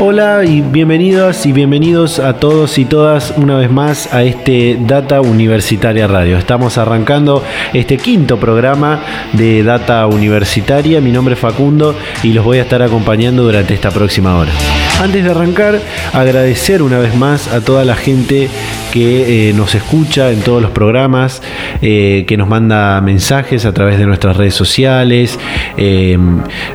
Hola y bienvenidas y bienvenidos a todos y todas una vez más a este Data Universitaria Radio. Estamos arrancando este quinto programa de Data Universitaria. Mi nombre es Facundo y los voy a estar acompañando durante esta próxima hora. Antes de arrancar, agradecer una vez más a toda la gente que eh, nos escucha en todos los programas, eh, que nos manda mensajes a través de nuestras redes sociales, eh,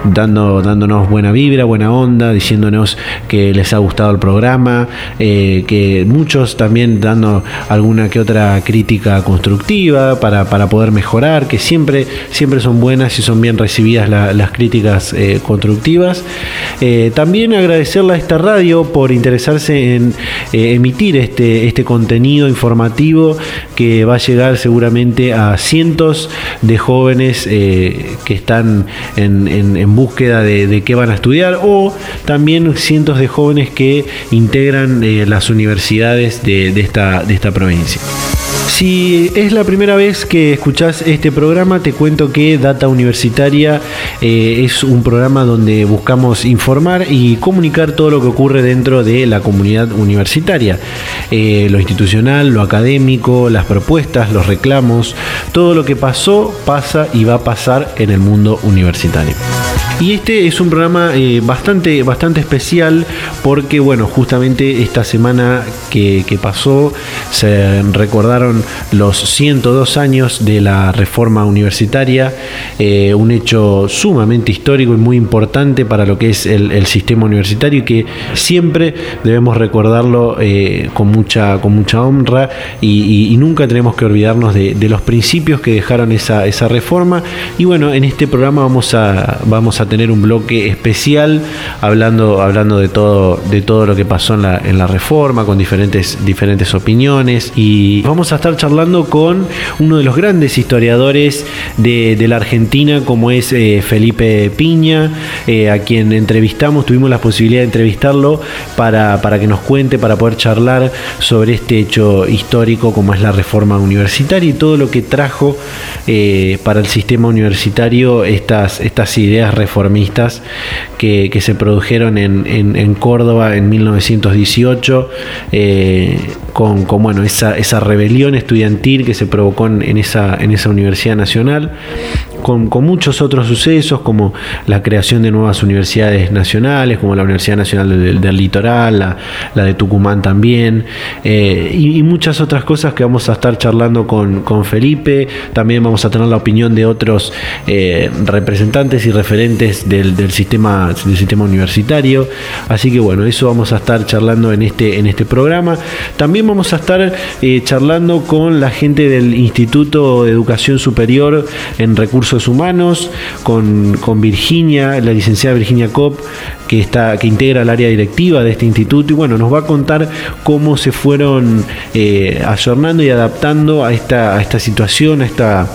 dando, dándonos buena vibra, buena onda, diciéndonos que les ha gustado el programa, que muchos también dando alguna que otra crítica constructiva para, poder mejorar, que siempre, siempre son buenas y son bien recibidas las críticas constructivas. también agradecerle a esta radio por interesarse en emitir este, este contenido informativo que va a llegar seguramente a cientos de jóvenes eh, que están en, búsqueda de, qué van a estudiar o también cientos de jóvenes que integran eh, las universidades de, esta, de esta provincia. Si es la primera vez que escuchás este programa, te cuento que Data Universitaria eh, es un programa donde buscamos informar y comunicar todo lo que ocurre dentro de la comunidad universitaria. Eh, lo institucional, lo académico, las propuestas, los reclamos, todo lo que pasó, pasa y va a pasar en el mundo universitario. Y este es un programa eh, bastante, bastante especial porque, bueno, justamente esta semana que, pasó se recordaron los 102 años de la reforma universitaria, eh, un hecho sumamente histórico y muy importante para lo que es el, sistema universitario y que siempre debemos recordarlo eh, con, mucha, con mucha honra y, nunca tenemos que olvidarnos de, los principios que dejaron esa, esa reforma. Y bueno, en este programa vamos a, vamos a tener un bloque especial hablando, hablando de, todo, de todo lo que pasó en la, en la reforma, con diferentes, diferentes opiniones. Y vamos a estar charlando con uno de los grandes historiadores de, la Argentina, como es eh, Felipe Piña, eh, a quien entrevistamos, tuvimos la posibilidad de entrevistarlo para, para que nos cuente, para poder charlar sobre este hecho histórico como es la reforma universitaria y todo lo que trajo eh, para el sistema universitario estas, estas ideas que, se produjeron en, Córdoba en 1918, eh, con, bueno, esa, esa, rebelión estudiantil que se provocó en, esa, en esa Universidad Nacional con, muchos otros sucesos como la creación de nuevas universidades nacionales, como la Universidad Nacional del, Litoral, la, de Tucumán también, eh, y, muchas otras cosas que vamos a estar charlando con, Felipe. También vamos a tener la opinión de otros eh, representantes y referentes del, sistema, del sistema universitario. Así que bueno, eso vamos a estar charlando en este, en este programa. También vamos a estar eh, charlando con la gente del Instituto de Educación Superior en Recursos Humanos, con, Virginia, la licenciada Virginia Kopp, que, está, que integra el área directiva de este instituto, y bueno, nos va a contar cómo se fueron eh, ayornando y adaptando a esta, esta situación, a esta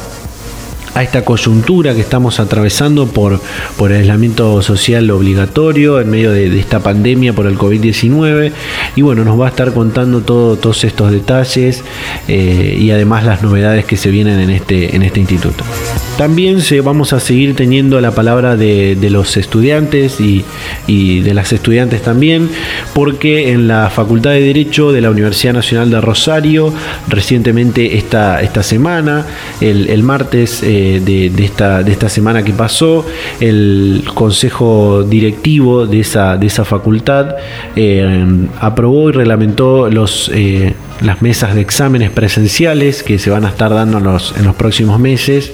a esta coyuntura que estamos atravesando por, por el aislamiento social obligatorio en medio de, esta pandemia por el COVID-19. Y bueno, nos va a estar contando todo, todos estos detalles eh, y además las novedades que se vienen en este, en este instituto. También vamos a seguir teniendo la palabra de, los estudiantes y, de las estudiantes también, porque en la Facultad de Derecho de la Universidad Nacional de Rosario, recientemente esta, esta semana, el, martes, eh, de, esta, de esta semana que pasó, el consejo directivo de esa, de esa facultad eh, aprobó y reglamentó los, eh, las mesas de exámenes presenciales que se van a estar dando en los, próximos meses.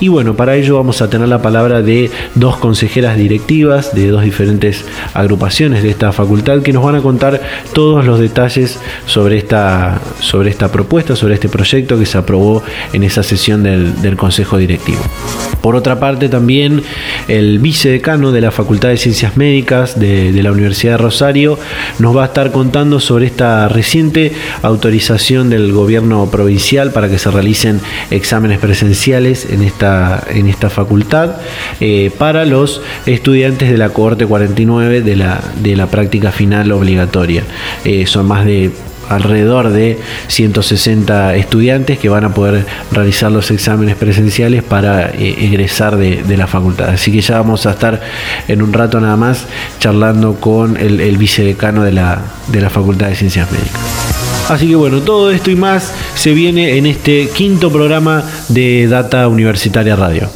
Y bueno, para ello vamos a tener la palabra de dos consejeras directivas de dos diferentes agrupaciones de esta facultad que nos van a contar todos los detalles sobre esta, sobre esta propuesta, sobre este proyecto que se aprobó en esa sesión del, del Consejo Directivo. Por otra parte, también el vicedecano de la Facultad de Ciencias Médicas de, de la Universidad de Rosario nos va a estar contando sobre esta reciente autorización del gobierno provincial para que se realicen exámenes presenciales en esta, en esta facultad eh, para los estudiantes de la cohorte 49 de la, de la práctica final obligatoria. Eh, son más de alrededor de 160 estudiantes que van a poder realizar los exámenes presenciales para eh, egresar de, la facultad. Así que ya vamos a estar en un rato nada más charlando con el, el vicedecano de la, de la Facultad de Ciencias Médicas. Así que bueno, todo esto y más se viene en este quinto programa de Data Universitaria Radio.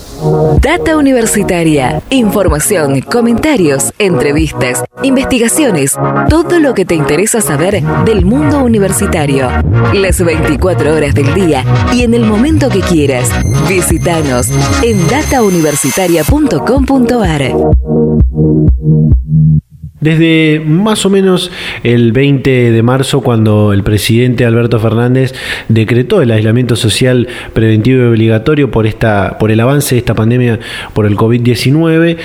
Data Universitaria. Información, comentarios, entrevistas, investigaciones, todo lo que te interesa saber del mundo universitario. Las 24 horas del día y en el momento que quieras. Visítanos en datauniversitaria.com.ar. Desde más o menos el 20 de marzo, cuando el presidente Alberto Fernández decretó el aislamiento social preventivo y obligatorio por, esta, por el avance de esta pandemia por el COVID-19,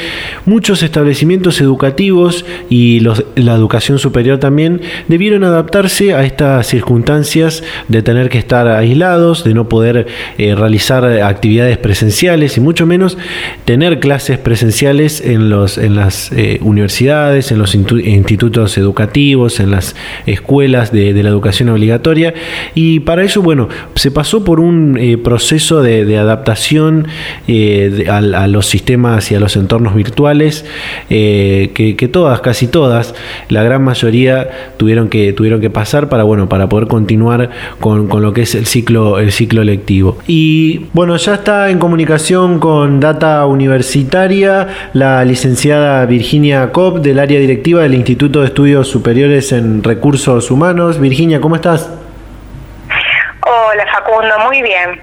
muchos establecimientos educativos y los, la educación superior también debieron adaptarse a estas circunstancias de tener que estar aislados, de no poder eh, realizar actividades presenciales y mucho menos tener clases presenciales en, los, en las eh, universidades, en los institutos educativos, en las escuelas de, la educación obligatoria. Y para eso, bueno, se pasó por un eh, proceso de, adaptación a, los sistemas y a los entornos virtuales, que, todas, casi todas, la gran mayoría tuvieron que, tuvieron que pasar para, bueno, para poder continuar con, con lo que es el ciclo, el ciclo lectivo. Y bueno, ya está en comunicación con Data Universitaria la licenciada Virginia Cobb del área directiva del Instituto de Estudios Superiores en Recursos Humanos. Virginia, ¿cómo estás? Hola Facundo, muy bien.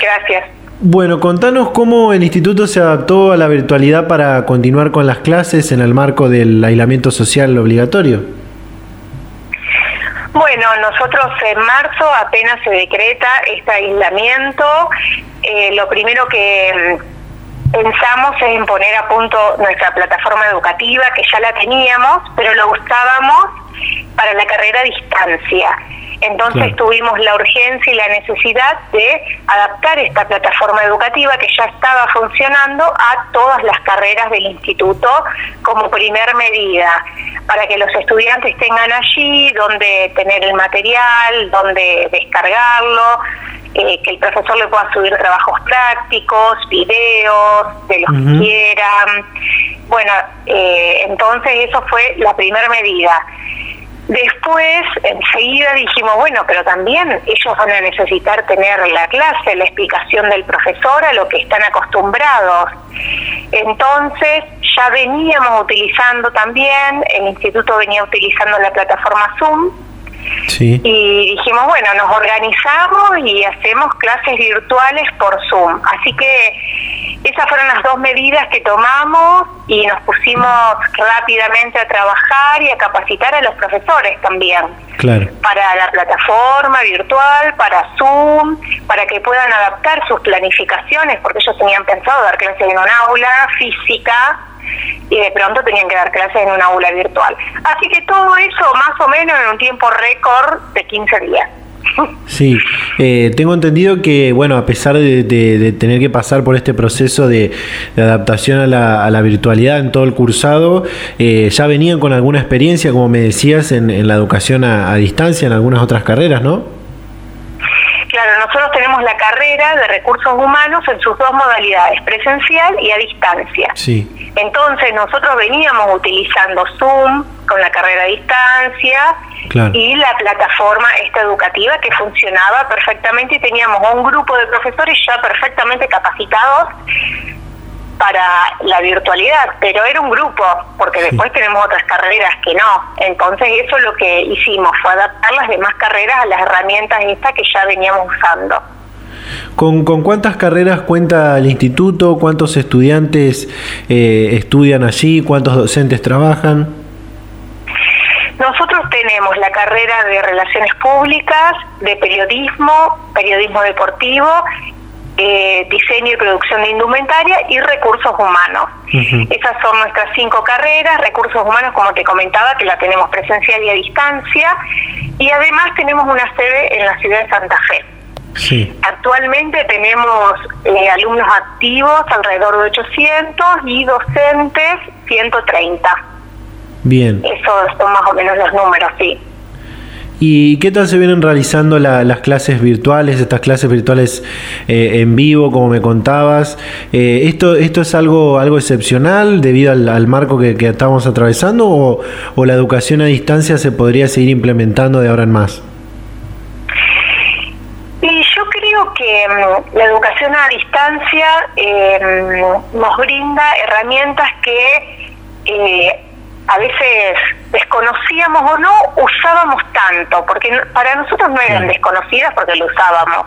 Gracias. Bueno, contanos cómo el instituto se adaptó a la virtualidad para continuar con las clases en el marco del aislamiento social obligatorio. Bueno, nosotros en marzo apenas se decreta este aislamiento. Eh, lo primero que pensamos en poner a punto nuestra plataforma educativa, que ya la teníamos, pero lo usábamos para la carrera a distancia. Entonces claro. tuvimos la urgencia y la necesidad de adaptar esta plataforma educativa que ya estaba funcionando a todas las carreras del instituto como primer medida, para que los estudiantes tengan allí donde tener el material, donde descargarlo, eh, que el profesor le pueda subir trabajos prácticos, videos, de los uh -huh. que quieran. Bueno, eh, entonces eso fue la primera medida. Después, enseguida dijimos, bueno, pero también ellos van a necesitar tener la clase, la explicación del profesor a lo que están acostumbrados. Entonces, ya veníamos utilizando también, el instituto venía utilizando la plataforma Zoom, Sí. Y dijimos, bueno, nos organizamos y hacemos clases virtuales por Zoom. Así que esas fueron las dos medidas que tomamos y nos pusimos rápidamente a trabajar y a capacitar a los profesores también. Claro. Para la plataforma virtual, para Zoom, para que puedan adaptar sus planificaciones, porque ellos tenían pensado dar clases en un aula física y de pronto tenían que dar clases en una aula virtual. Así que todo eso más o menos en un tiempo récord de 15 días. Sí, eh, tengo entendido que, bueno, a pesar de, tener que pasar por este proceso de, de adaptación a la, a la, virtualidad en todo el cursado, eh, ya venían con alguna experiencia, como me decías, en, en la educación a, a, distancia, en algunas otras carreras, ¿no? Tenemos la carrera de recursos humanos en sus dos modalidades, presencial y a distancia. Sí. Entonces nosotros veníamos utilizando Zoom con la carrera a distancia claro. y la plataforma esta educativa que funcionaba perfectamente y teníamos un grupo de profesores ya perfectamente capacitados para la virtualidad, pero era un grupo, porque después tenemos otras carreras que no. Entonces eso lo que hicimos, fue adaptar las demás carreras a las herramientas estas que ya veníamos usando. ¿Con, con cuántas carreras cuenta el instituto? ¿Cuántos estudiantes eh, estudian allí? ¿Cuántos docentes trabajan? Nosotros tenemos la carrera de Relaciones Públicas, de Periodismo, Periodismo Deportivo eh, diseño y producción de indumentaria y recursos humanos. Esas son nuestras cinco carreras, recursos humanos, como te comentaba, que la tenemos presencial y a distancia, y además tenemos una sede en la ciudad de Santa Fe. Actualmente tenemos eh, alumnos activos alrededor de 800 y docentes 130. Bien. Esos son más o menos los números, sí. ¿Y qué tal se vienen realizando las clases virtuales, estas clases virtuales eh, en vivo, como me contabas? Eh, ¿esto, ¿Esto es algo, algo excepcional debido al, marco que, estamos atravesando o, o, la educación a distancia se podría seguir implementando de ahora en más? Y yo creo que mm, la educación a distancia eh, nos brinda herramientas que a veces desconocíamos o no usábamos tanto, porque para nosotros no eran desconocidas porque lo usábamos,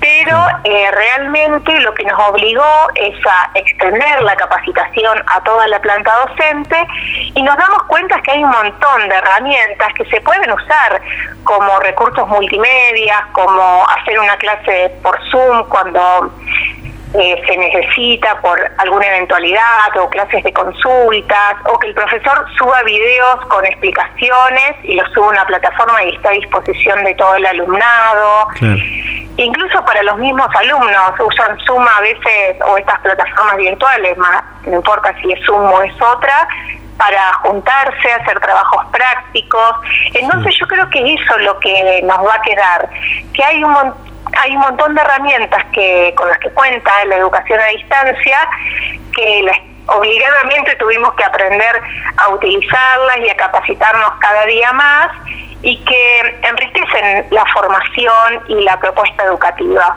pero eh, realmente lo que nos obligó es a extender la capacitación a toda la planta docente y nos damos cuenta que hay un montón de herramientas que se pueden usar como recursos multimedia, como hacer una clase por Zoom cuando eh, se necesita por alguna eventualidad o clases de consultas o que el profesor suba videos con explicaciones y los suba a una plataforma y está a disposición de todo el alumnado. Incluso para los mismos alumnos usan Zoom a veces o estas plataformas virtuales, más, no importa si es Zoom o es otra, para juntarse, hacer trabajos prácticos. Entonces yo creo que eso es lo que nos va a quedar, que hay un montón hay un montón de herramientas que con las que cuenta la educación a distancia que obligadamente tuvimos que aprender a utilizarlas y a capacitarnos cada día más y que enriquecen la formación y la propuesta educativa.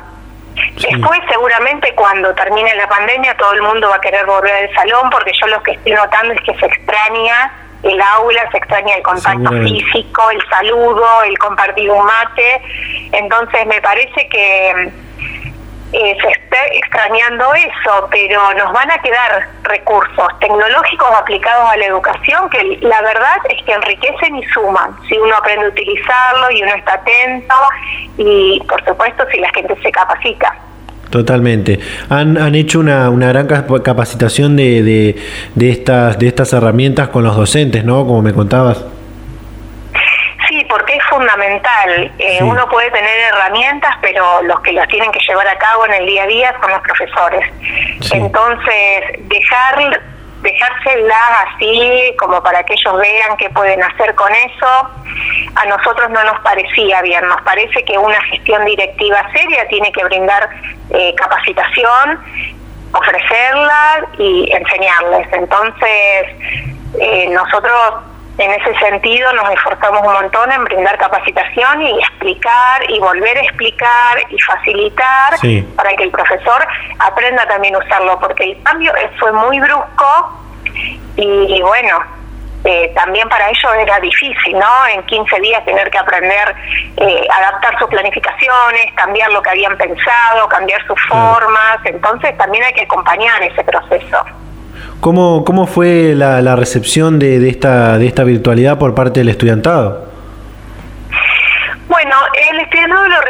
Después, seguramente, cuando termine la pandemia, todo el mundo va a querer volver al salón, porque yo lo que estoy notando es que se extraña el aula, se extraña el contacto físico, el saludo, el compartir un mate. Entonces me parece que eh, se está extrañando eso, pero nos van a quedar recursos tecnológicos aplicados a la educación que la verdad es que enriquecen y suman, si uno aprende a utilizarlo y uno está atento y por supuesto si la gente se capacita. Totalmente. Han, han hecho una, una gran capacitación de, de, de, estas, de estas herramientas con los docentes, ¿no? Como me contabas. Porque es fundamental. Eh, uno puede tener herramientas, pero los que las tienen que llevar a cabo en el día a día son los profesores. Entonces, dejar dejárselas así como para que ellos vean qué pueden hacer con eso, a nosotros no nos parecía bien. Nos parece que una gestión directiva seria tiene que brindar eh, capacitación, ofrecerla y enseñarles. Entonces, eh, nosotros en ese sentido nos esforzamos un montón en brindar capacitación y explicar y volver a explicar y facilitar para que el profesor aprenda también a usarlo, porque el cambio fue muy brusco y, bueno, eh, también para ellos era difícil, ¿no? En 15 días tener que aprender, eh, adaptar sus planificaciones, cambiar lo que habían pensado, cambiar sus formas, entonces también hay que acompañar ese proceso. ¿Cómo, cómo fue la, la recepción de, de, esta, de esta virtualidad por parte del estudiantado? Bueno, el estudiantado lo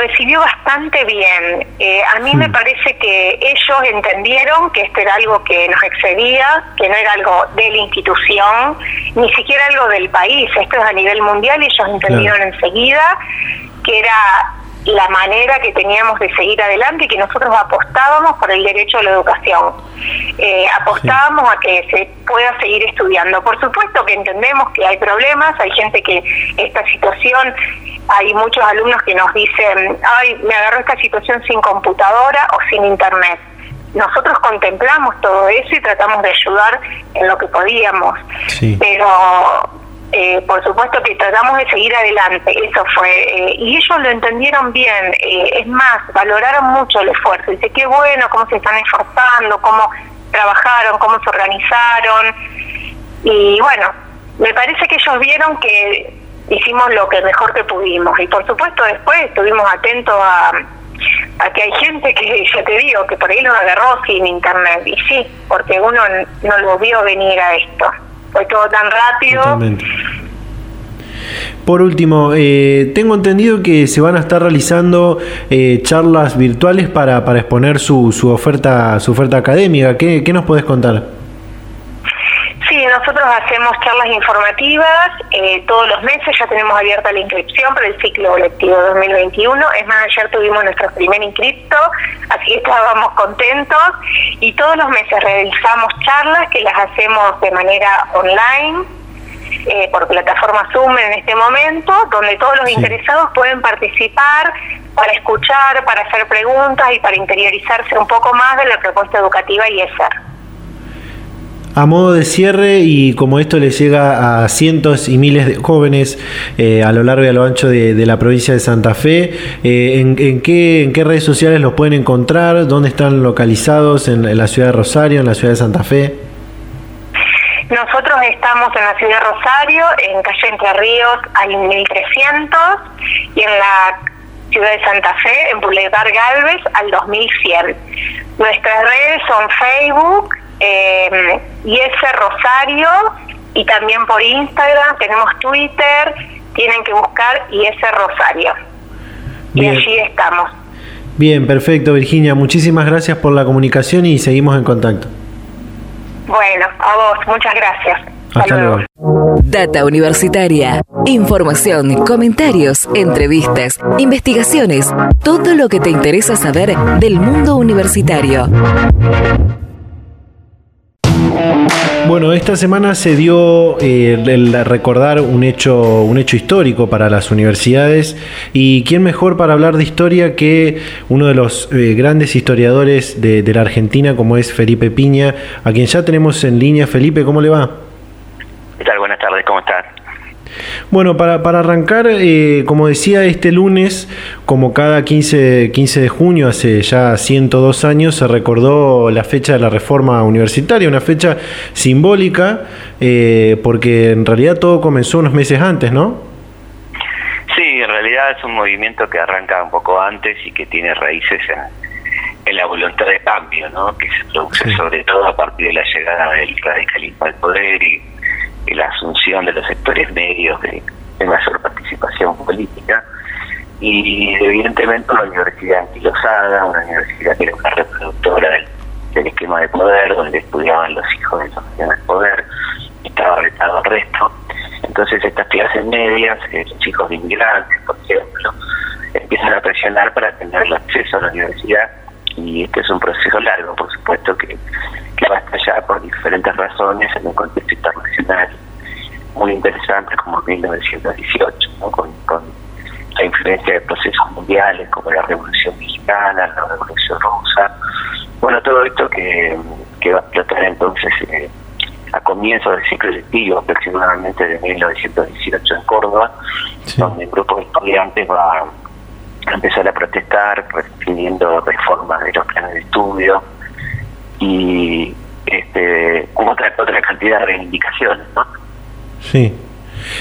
recibió bastante bien. Eh, a mí me parece que ellos entendieron que esto era algo que nos excedía, que no era algo de la institución, ni siquiera algo del país, esto es a nivel mundial y ellos entendieron enseguida que era la manera que teníamos de seguir adelante y que nosotros apostábamos por el derecho a la educación. Eh, apostábamos a que se pueda seguir estudiando. Por supuesto que entendemos que hay problemas, hay gente que esta situación, hay muchos alumnos que nos dicen, ay, me agarró esta situación sin computadora o sin internet. Nosotros contemplamos todo eso y tratamos de ayudar en lo que podíamos, pero eh, por supuesto que tratamos de seguir adelante, eso fue, eh, y ellos lo entendieron bien, eh, es más, valoraron mucho el esfuerzo, dice, qué bueno, cómo se están esforzando, cómo trabajaron, cómo se organizaron. Y bueno, me parece que ellos vieron que hicimos lo que mejor que pudimos. Y por supuesto después estuvimos atentos a, a que hay gente que, ya te digo, que por ahí lo agarró sin internet. Y sí, porque uno no lo vio venir a esto. Fue todo tan rápido. Por último, eh, tengo entendido que se van a estar realizando eh, charlas virtuales para, para exponer su, su oferta su oferta académica. ¿Qué, qué nos puedes contar? Sí, nosotros hacemos charlas informativas eh, todos los meses, ya tenemos abierta la inscripción para el ciclo lectivo 2021. Es más, ayer tuvimos nuestro primer inscripto, así que estábamos contentos y todos los meses realizamos charlas que las hacemos de manera online eh, por plataforma Zoom en este momento, donde todos los interesados pueden participar para escuchar, para hacer preguntas y para interiorizarse un poco más de la propuesta educativa y ESER. A modo de cierre, y como esto le llega a cientos y miles de jóvenes eh, a lo largo y a lo ancho de, la provincia de Santa Fe, eh, ¿en, qué, ¿en redes sociales los pueden encontrar? ¿Dónde están localizados? ¿En, la ciudad de Rosario, en la ciudad de Santa Fe? Nosotros estamos en la ciudad de Rosario, en calle Entre Ríos al 1300 y en la ciudad de Santa Fe, en Boulevard Galvez al 2100. Nuestras redes son Facebook, eh, ese Rosario y también por Instagram, tenemos Twitter, tienen que buscar ese Rosario. Y allí estamos. Bien, perfecto Virginia, muchísimas gracias por la comunicación y seguimos en contacto. Bueno, a vos, muchas gracias. Hasta, luego. Data Universitaria. Información, comentarios, entrevistas, investigaciones, todo lo que te interesa saber del mundo universitario. Bueno, esta semana se dio eh, el recordar un hecho, un hecho histórico para las universidades y quién mejor para hablar de historia que uno de los eh, grandes historiadores de, la Argentina como es Felipe Piña, a quien ya tenemos en línea. Felipe, ¿cómo le va? ¿Qué tal? Buenas tardes, ¿cómo estás? Bueno, para, para arrancar, eh, como decía, este lunes, como cada 15, 15 de junio, hace ya 102 años, se recordó la fecha de la reforma universitaria, una fecha simbólica, eh, porque en realidad todo comenzó unos meses antes, ¿no? Sí, en realidad es un movimiento que arranca un poco antes y que tiene raíces en, la voluntad de cambio, ¿no? que se produce sobre todo a partir de la llegada del radicalismo al poder y la asunción de los sectores medios de, mayor participación política y evidentemente una universidad anquilosada, una universidad que era una reproductora del, esquema de poder, donde estudiaban los hijos de los del poder, estaba retado al resto. Entonces estas clases medias, eh, los chicos de inmigrantes, por ejemplo, empiezan a presionar para tener el acceso a la universidad y este es un proceso largo, por supuesto, que, que va hasta allá por diferentes razones en un contexto internacional muy interesante como 1918, con, la influencia de procesos mundiales como la Revolución Mexicana, la Revolución Rusa. Bueno, todo esto que, va a explotar entonces eh, a comienzos del ciclo lectivo, aproximadamente de 1918 en Córdoba, donde un grupo de estudiantes va a empezar a protestar pidiendo reformas de los planes de estudio y este, otra, otra cantidad de reivindicaciones, ¿no? Sí.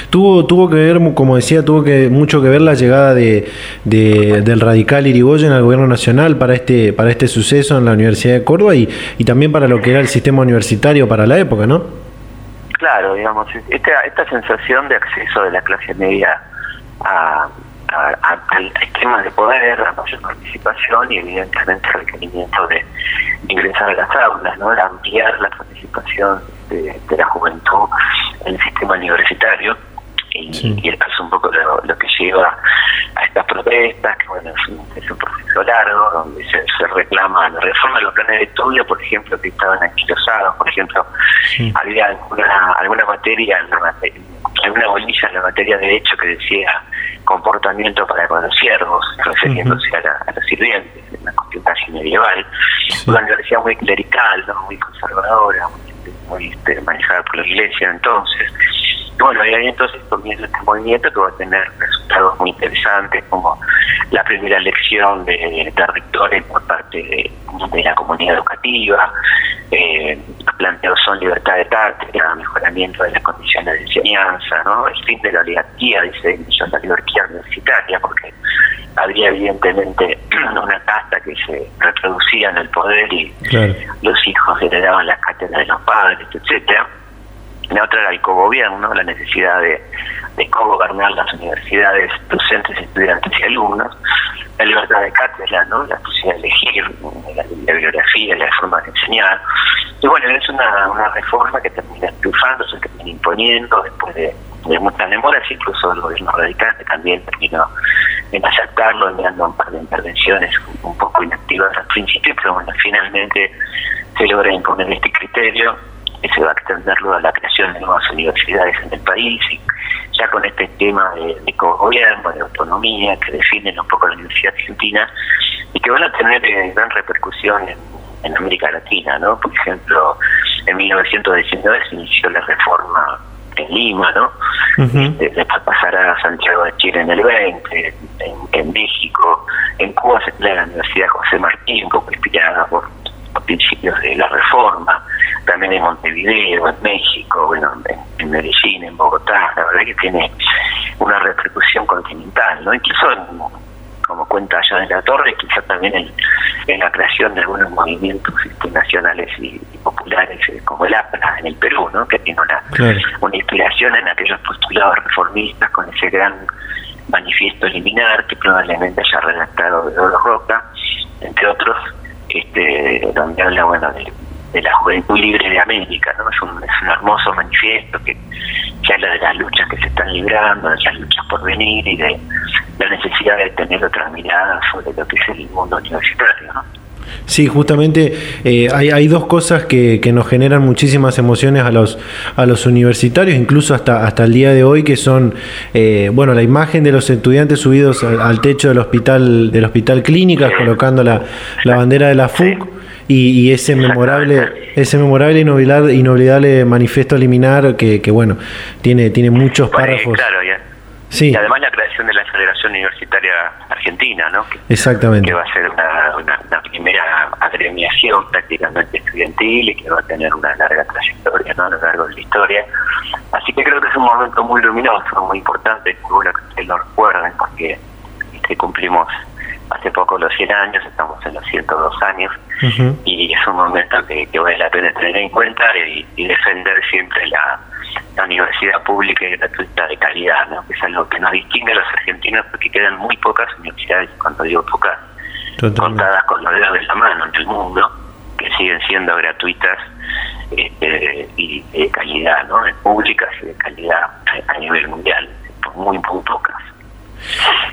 Tuvo, tuvo que ver, como decía, tuvo que mucho que ver la llegada de, del radical Irigoyen al gobierno nacional para este, para este suceso en la Universidad de Córdoba y, y también para lo que era el sistema universitario para la época, ¿no? Claro, digamos, esta, esta sensación de acceso de la clase media a, al esquema de poder, a mayor participación y evidentemente el requerimiento de ingresar a las aulas, ¿no? de ampliar la participación de, la juventud en el sistema universitario. Y, esto es un poco lo, que lleva a estas protestas, que bueno, es un, proceso largo, donde se, reclama la reforma de los planes de estudio, por ejemplo, que estaban anquilosados, por ejemplo, había alguna, alguna materia, alguna bolilla en la materia de derecho que decía comportamiento para con los siervos, refiriéndose a, los sirvientes, una cuestión casi medieval, una universidad muy clerical, ¿no? muy conservadora, muy muy este, manejada por la iglesia entonces. Y bueno, y ahí entonces comienza este movimiento que va a tener resultados muy interesantes, como la primera elección de, rectores por parte de, la comunidad educativa, eh, planteos son libertad de cátedra, mejoramiento de las condiciones de enseñanza, ¿no? el fin de la oligarquía, dice la oligarquía universitaria, porque había evidentemente una casta que se reproducía en el poder y los hijos heredaban las cátedras de los padres, etcétera. La otra era el cogobierno, la necesidad de, de co-gobernar las universidades, docentes, estudiantes y alumnos, la libertad de cátedra, ¿no? la posibilidad de elegir la, bibliografía, la forma de enseñar. Y bueno, es una, una reforma que termina triunfando, se termina imponiendo después de, muchas demoras, incluso el gobierno radical que también terminó en aceptarlo, enviando un par de intervenciones un poco inactivas al principio, pero bueno, finalmente se logra imponer este criterio se va a extenderlo a la creación de nuevas universidades en el país y ya con este tema de, de gobierno de autonomía que definen un poco la Universidad Argentina y que van a tener eh, gran repercusión en, América Latina, ¿no? Por ejemplo, en 1919 se inició la reforma en Lima, ¿no? Este, después pasará a Santiago de Chile en el 20, en, México, en Cuba se crea la Universidad José Martín, poco inspirada por los principios de la reforma, también en Montevideo, en México, bueno, en, Medellín, en Bogotá, la verdad que tiene una repercusión continental, ¿no? Incluso como cuenta allá de la Torre, quizá también en, la creación de algunos movimientos este, nacionales y, populares eh, como el APRA en el Perú, ¿no? que tiene una, una inspiración en aquellos postulados reformistas con ese gran manifiesto liminar que probablemente haya redactado de Oro Roca, entre otros, este, donde habla bueno de de la Juventud Libre de América, ¿no? Es un, es un hermoso manifiesto que, que, habla de las luchas que se están librando, de las luchas por venir y de la necesidad de tener otra mirada sobre lo que es el mundo universitario, ¿no? Sí, justamente eh, hay, hay, dos cosas que, que, nos generan muchísimas emociones a los, a los universitarios, incluso hasta, hasta el día de hoy, que son, eh, bueno, la imagen de los estudiantes subidos al, techo del hospital, del hospital Clínicas, colocando la, la bandera de la FUC y, ese memorable ese memorable inolvidable, inolvidable manifiesto liminar que, que bueno tiene tiene muchos párrafos claro ya. sí. y además la creación de la Federación Universitaria Argentina no exactamente que va a ser una, una, primera agremiación prácticamente estudiantil y que va a tener una larga trayectoria ¿no? a lo largo de la historia así que creo que es un momento muy luminoso muy importante muy bueno que ustedes lo recuerden porque este, cumplimos hace poco los 100 años, estamos en los 102 años, y es un momento que, vale la pena tener en cuenta y, defender siempre la, universidad pública y gratuita de calidad, ¿no? que es algo que nos distingue a los argentinos porque quedan muy pocas universidades, cuando digo pocas, contadas con los dedos de la mano en el mundo, que siguen siendo gratuitas este, y de calidad, ¿no? públicas y de calidad a nivel mundial, muy, muy pocas.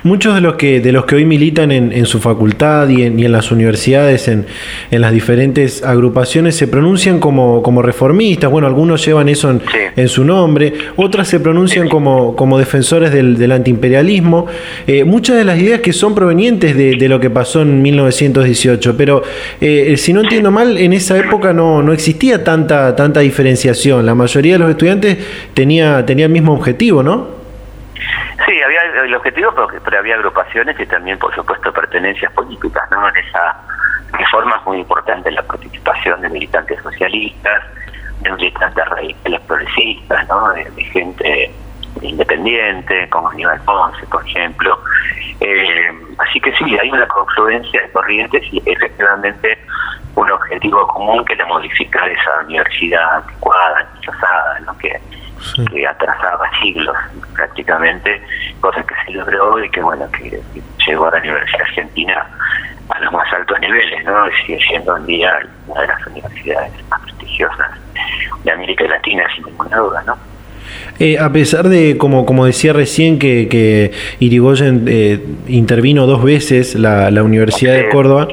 Muchos de los que, de los que hoy militan en, su facultad y en, las universidades, en, las diferentes agrupaciones, se pronuncian como, como reformistas. Bueno, algunos llevan eso en, su nombre, otras se pronuncian como, como defensores del, antiimperialismo. Eh, muchas de las ideas que son provenientes de, lo que pasó en 1918, pero eh, si no entiendo mal, en esa época no, no existía tanta, tanta diferenciación. La mayoría de los estudiantes tenía, tenía el mismo objetivo, ¿no? Sí, había el objetivo, pero, había agrupaciones y también, por supuesto, pertenencias políticas, ¿no? En esa reforma es muy importante la participación de militantes socialistas, de militantes radicales progresistas, ¿no? De, gente independiente, como Aníbal Ponce, por ejemplo. Eh, así que sí, hay una confluencia de corrientes y efectivamente un objetivo común que es modificar esa universidad anticuada, rechazada, ¿no? que que atrasaba siglos prácticamente, cosa que se logró y que bueno, que llegó a la Universidad Argentina a los más altos niveles, ¿no? sigue siendo hoy día una de las universidades más prestigiosas de América Latina, sin ninguna duda, ¿no? Eh, a pesar de, como, como decía recién, que, que Irigoyen eh, intervino dos veces la, la Universidad de Córdoba,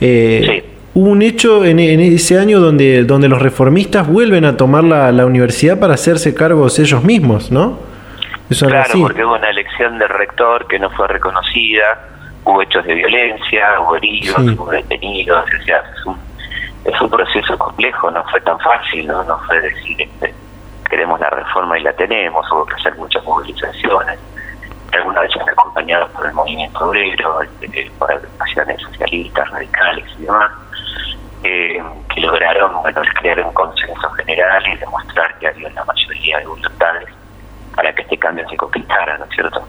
eh, Hubo un hecho en, ese año donde, donde los reformistas vuelven a tomar la, la universidad para hacerse cargos ellos mismos, ¿no? claro, porque hubo una elección del rector que no fue reconocida, hubo hechos de violencia, hubo heridos, hubo detenidos, o sea, es un, es un proceso complejo, no fue tan fácil, ¿no? No fue decir, este, queremos la reforma y la tenemos, hubo que hacer muchas movilizaciones, algunas veces acompañadas por el movimiento obrero, este, por agrupaciones socialistas, radicales y demás eh, que lograron bueno, crear un consenso general y demostrar que había una mayoría de voluntades para que este cambio se concretara, ¿no es cierto?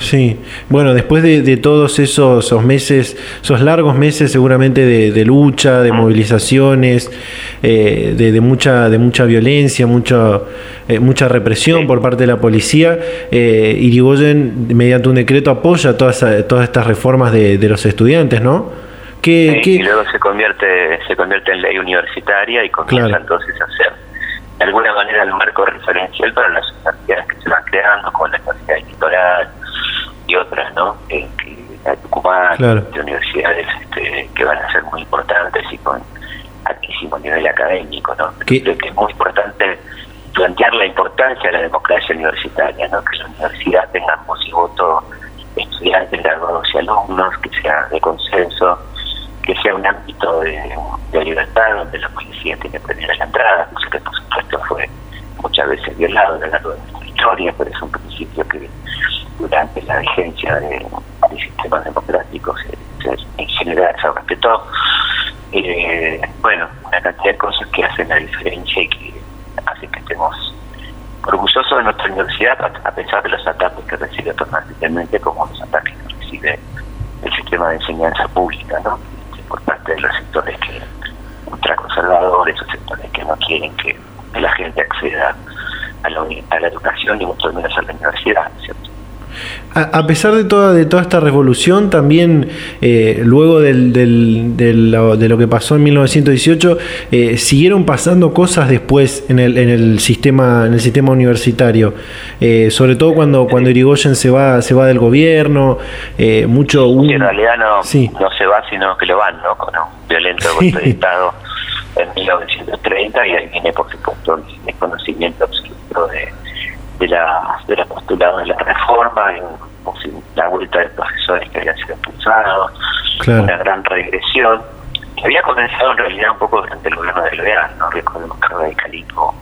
Sí, bueno, después de, todos esos, meses, esos largos meses seguramente de, lucha, de movilizaciones, eh, de, mucha, de mucha violencia, mucha, eh, mucha represión por parte de la policía, eh, Irigoyen mediante un decreto apoya todas, todas estas reformas de, los estudiantes, ¿no? Que, Y luego se convierte, se convierte en ley universitaria y comienza entonces a ser de alguna manera el marco referencial para las universidades que se van creando, como la Universidad Litoral, y otras, ¿no? que hay Tucumán, de universidades este, que van a ser muy importantes y con altísimo nivel académico, ¿no? Creo que es muy importante plantear la importancia de la democracia universitaria, ¿no? Que la universidad tenga voz y voto estudiantes, graduados y alumnos, que sea de consenso, que sea un ámbito de, libertad donde la policía tiene tener la entrada, que por supuesto fue muchas veces violado a lo largo de nuestra historia, pero es un principio que durante la vigencia de, sistemas democráticos en general se respetó. Eh, bueno, una cantidad de cosas que hacen la diferencia y que hacen que estemos orgullosos de nuestra universidad a pesar de los ataques que recibe permanentemente como los ataques que recibe el sistema de enseñanza pública, ¿no? Por parte de los sectores que ultraconservadores o sectores que no quieren que la gente acceda a la, a la educación y mucho menos a la universidad, ¿cierto? A, pesar de toda, de toda esta revolución, también eh, luego del, del, de lo que pasó en 1918, eh, siguieron pasando cosas después en el, en el sistema en el sistema universitario, eh, sobre todo cuando cuando Irigoyen se va se va del gobierno, mucho en realidad no, no se va, sino que lo van, ¿no? Con un violento golpe de Estado en 1930 y ahí viene, por supuesto, el conocimiento absoluto de de la, de la postulado de la reforma, en, la vuelta de profesores que habían sido expulsados, una gran regresión, que había comenzado en realidad un poco durante el gobierno de León, ¿no? Recordemos que el radicalismo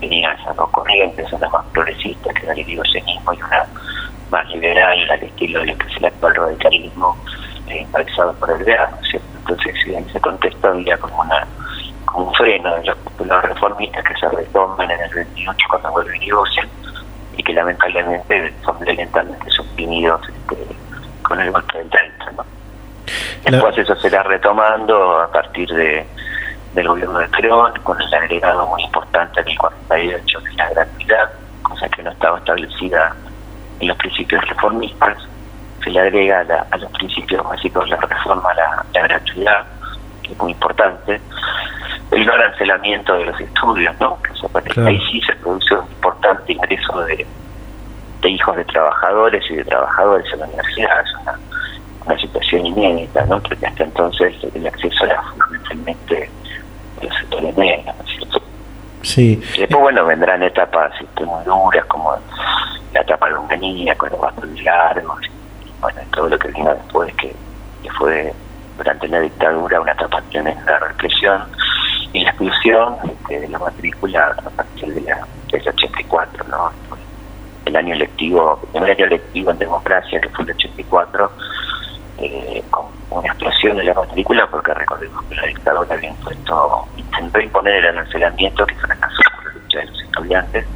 tenía esas dos corrientes, una más progresista que era el ideogenismo y una más liberal al estilo de lo que es el actual radicalismo eh, por el verano, Entonces en ese contexto había como una como un freno de los, reformistas que se retoman en el 28 cuando vuelve Irigoyen y que lamentablemente son violentamente suprimidos este, con el golpe del 30. ¿no? Después eso se irá retomando a partir de del gobierno de Perón, con el agregado muy importante en el 48 de la gratuidad, cosa que no estaba establecida en los principios reformistas. Se le agrega a los principios básicos de la reforma la, la gratuidad, que es muy importante el no arancelamiento de los estudios, ¿no? Ahí sí se produce un hijos de trabajadores y de trabajadores en la universidad. Es una, situación inédita, ¿no? Porque hasta entonces el acceso era fundamentalmente de los sectores medios, ¿no es cierto? Sí. Y después, bueno, vendrán etapas este, muy duras, como la etapa de longanía, con los bastones largos, y, bueno, todo lo que vino después, que, que fue durante la dictadura una etapa tremenda de represión y la exclusión este, de la matrícula a partir de la, del 84, ¿no? El año electivo, el año electivo en democracia, que fue el 84, eh, con una explosión de la matrícula, porque recordemos que la dictadura había impuesto, intentó imponer el arancelamiento que fracasó por la lucha de los estudiantes,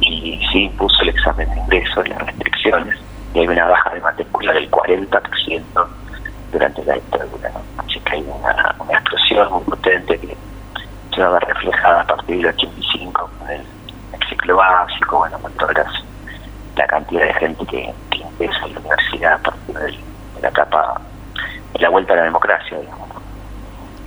y sí impuso el examen de ingreso y las restricciones, y hay una baja de matrícula del 40% durante la dictadura. Así que hay una, una explosión muy potente que se va a ver reflejada a partir del 85 con el, básico, bueno, con toda la cantidad de gente que, que ingresa a la universidad a partir de la etapa de la vuelta a la democracia, digamos.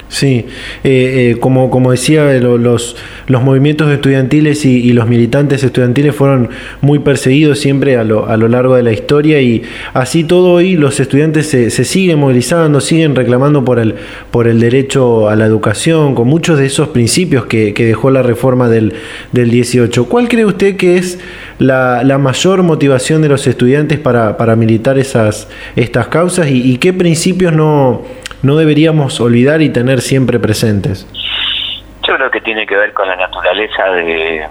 Sí, eh, eh, como, como decía, los, los movimientos estudiantiles y, los militantes estudiantiles fueron muy perseguidos siempre a lo, a lo largo de la historia y así todo hoy los estudiantes se, se, siguen movilizando, siguen reclamando por el, por el derecho a la educación, con muchos de esos principios que, que dejó la reforma del, del 18. ¿Cuál cree usted que es la, la mayor motivación de los estudiantes para, para militar esas, estas causas y, y qué principios no no deberíamos olvidar y tener siempre presentes? Yo creo que tiene que ver con la naturaleza de,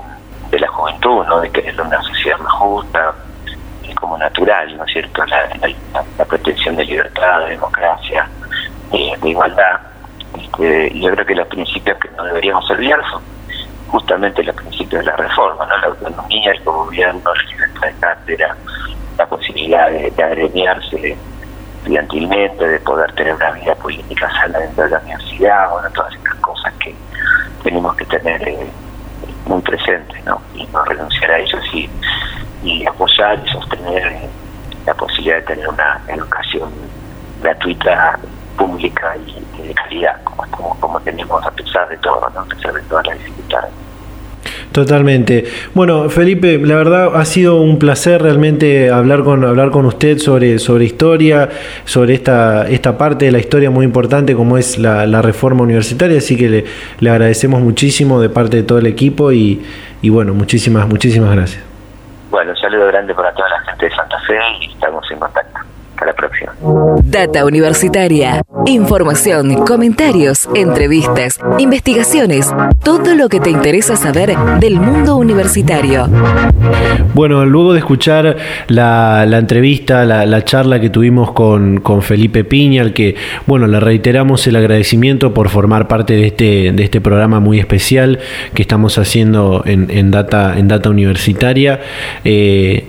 la juventud, ¿no? de querer una sociedad más justa, es como natural, ¿no es cierto? La, pretensión de libertad, de democracia, de igualdad, Este, yo creo que los principios que no deberíamos olvidar son justamente los principios de la reforma, ¿no? la autonomía, el gobierno, la libertad de cátedra, la posibilidad de, agremiarse estudiantilmente, de poder tener una vida política sana dentro de la universidad, bueno, todas estas cosas que tenemos que tener eh, muy presentes, ¿no? Y no renunciar a ellos y, y apoyar y sostener eh, la posibilidad de tener una educación gratuita, pública y, de calidad, como, como, tenemos a pesar de todo, ¿no? a pesar de todas las dificultades. Totalmente. Bueno, Felipe, la verdad ha sido un placer realmente hablar con hablar con usted sobre, sobre historia, sobre esta, esta parte de la historia muy importante como es la, reforma universitaria, así que le, agradecemos muchísimo de parte de todo el equipo y, y bueno, muchísimas, muchísimas gracias. Bueno, saludo grande para toda la gente de Santa Fe y estamos en contacto. Hasta la próxima. Data Universitaria. Información, comentarios, entrevistas, investigaciones, todo lo que te interesa saber del mundo universitario. Bueno, luego de escuchar la, entrevista, la, charla que tuvimos con, Felipe Piña, al que, bueno, le reiteramos el agradecimiento por formar parte de este, de este programa muy especial que estamos haciendo en, Data, en Data Universitaria. Eh,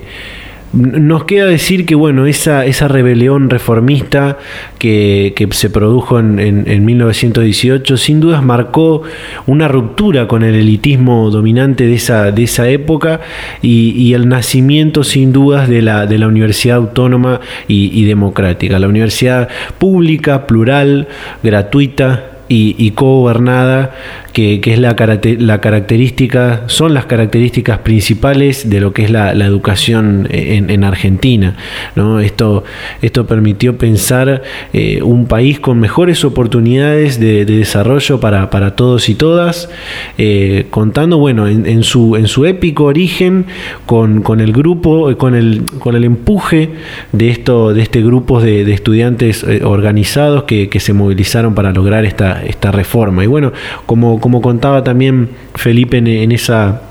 nos queda decir que bueno, esa, esa rebelión reformista que, se produjo en, en, 1918 sin dudas marcó una ruptura con el elitismo dominante de esa, de esa época y, el nacimiento sin dudas de la, de la Universidad Autónoma y, y Democrática, la universidad pública, plural, gratuita, y, y co-gobernada que, es la, la, característica, son las características principales de lo que es la, educación en, Argentina. ¿no? Esto, esto permitió pensar eh, un país con mejores oportunidades de, desarrollo para, para, todos y todas, eh, contando bueno, en, su, en su épico origen con, con el grupo, con el, con el empuje de, esto, de este grupo de, estudiantes eh, organizados que, que se movilizaron para lograr esta, esta reforma. Y bueno, como como contaba también Felipe en, esa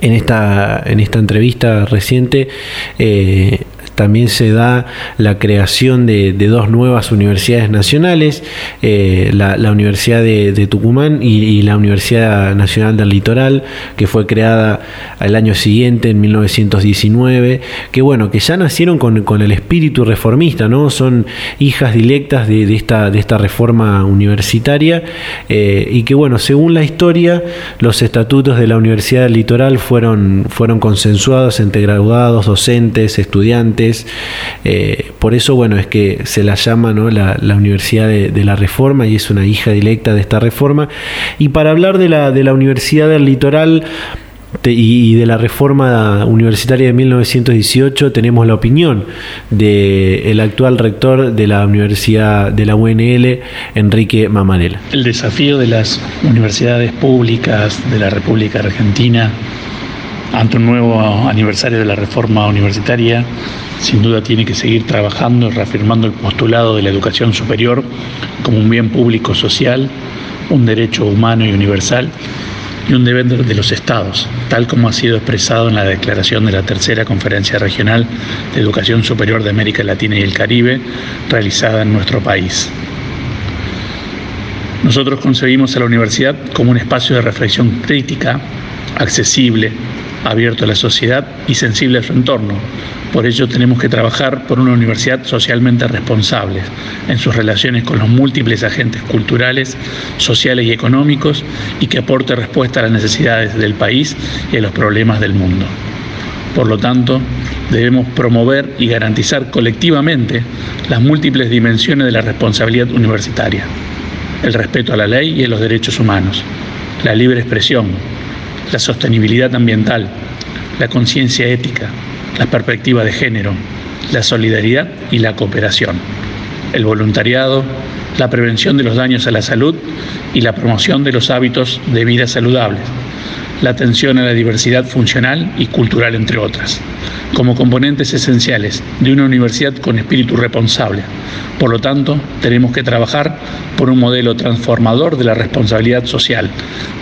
en esta, en esta entrevista reciente, eh, también se da la creación de, dos nuevas universidades nacionales, eh, la, Universidad de, Tucumán y, la Universidad Nacional del Litoral, que fue creada al año siguiente, en 1919, que bueno, que ya nacieron con, el espíritu reformista, ¿no? Son hijas directas de, esta, de esta reforma universitaria eh, y que bueno, según la historia, los estatutos de la Universidad del Litoral fueron, fueron consensuados entre graduados, docentes, estudiantes, eh, por eso, bueno, es que se la llama la, Universidad de, la Reforma y es una hija directa de esta reforma. Y para hablar de la, de la Universidad del Litoral, y de la reforma universitaria de 1918 tenemos la opinión del actual rector de la Universidad de la UNL, Enrique Mamanela. El desafío de las universidades públicas de la República Argentina ante un nuevo aniversario de la reforma universitaria sin duda tiene que seguir trabajando y reafirmando el postulado de la educación superior como un bien público social, un derecho humano y universal y un deber de los estados, tal como ha sido expresado en la declaración de la tercera conferencia regional de educación superior de América Latina y el Caribe, realizada en nuestro país. Nosotros concebimos a la universidad como un espacio de reflexión crítica, accesible, abierto a la sociedad y sensible a su entorno. Por ello tenemos que trabajar por una universidad socialmente responsable en sus relaciones con los múltiples agentes culturales, sociales y económicos y que aporte respuesta a las necesidades del país y a los problemas del mundo. Por lo tanto, debemos promover y garantizar colectivamente las múltiples dimensiones de la responsabilidad universitaria, el respeto a la ley y a los derechos humanos, la libre expresión, la sostenibilidad ambiental, la conciencia ética, la perspectiva de género, la solidaridad y la cooperación, el voluntariado, la prevención de los daños a la salud y la promoción de los hábitos de vida saludables, la atención a la diversidad funcional y cultural, entre otras, como componentes esenciales de una universidad con espíritu responsable. Por lo tanto, tenemos que trabajar por un modelo transformador de la responsabilidad social,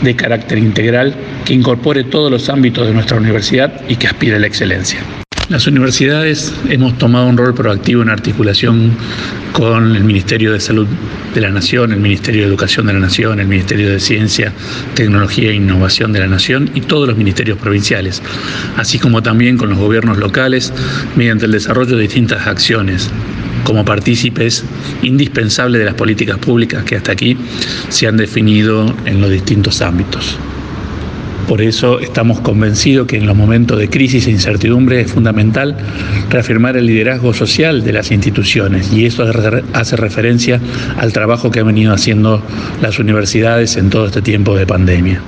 de carácter integral, que incorpore todos los ámbitos de nuestra universidad y que aspire a la excelencia. Las universidades hemos tomado un rol proactivo en articulación con el Ministerio de Salud de la Nación, el Ministerio de Educación de la Nación, el Ministerio de Ciencia, Tecnología e Innovación de la Nación y todos los ministerios provinciales, así como también con los gobiernos locales mediante el desarrollo de distintas acciones como partícipes indispensables de las políticas públicas que hasta aquí se han definido en los distintos ámbitos. Por eso estamos convencidos que en los momentos de crisis e incertidumbre es fundamental reafirmar el liderazgo social de las instituciones y eso hace referencia al trabajo que han venido haciendo las universidades en todo este tiempo de pandemia.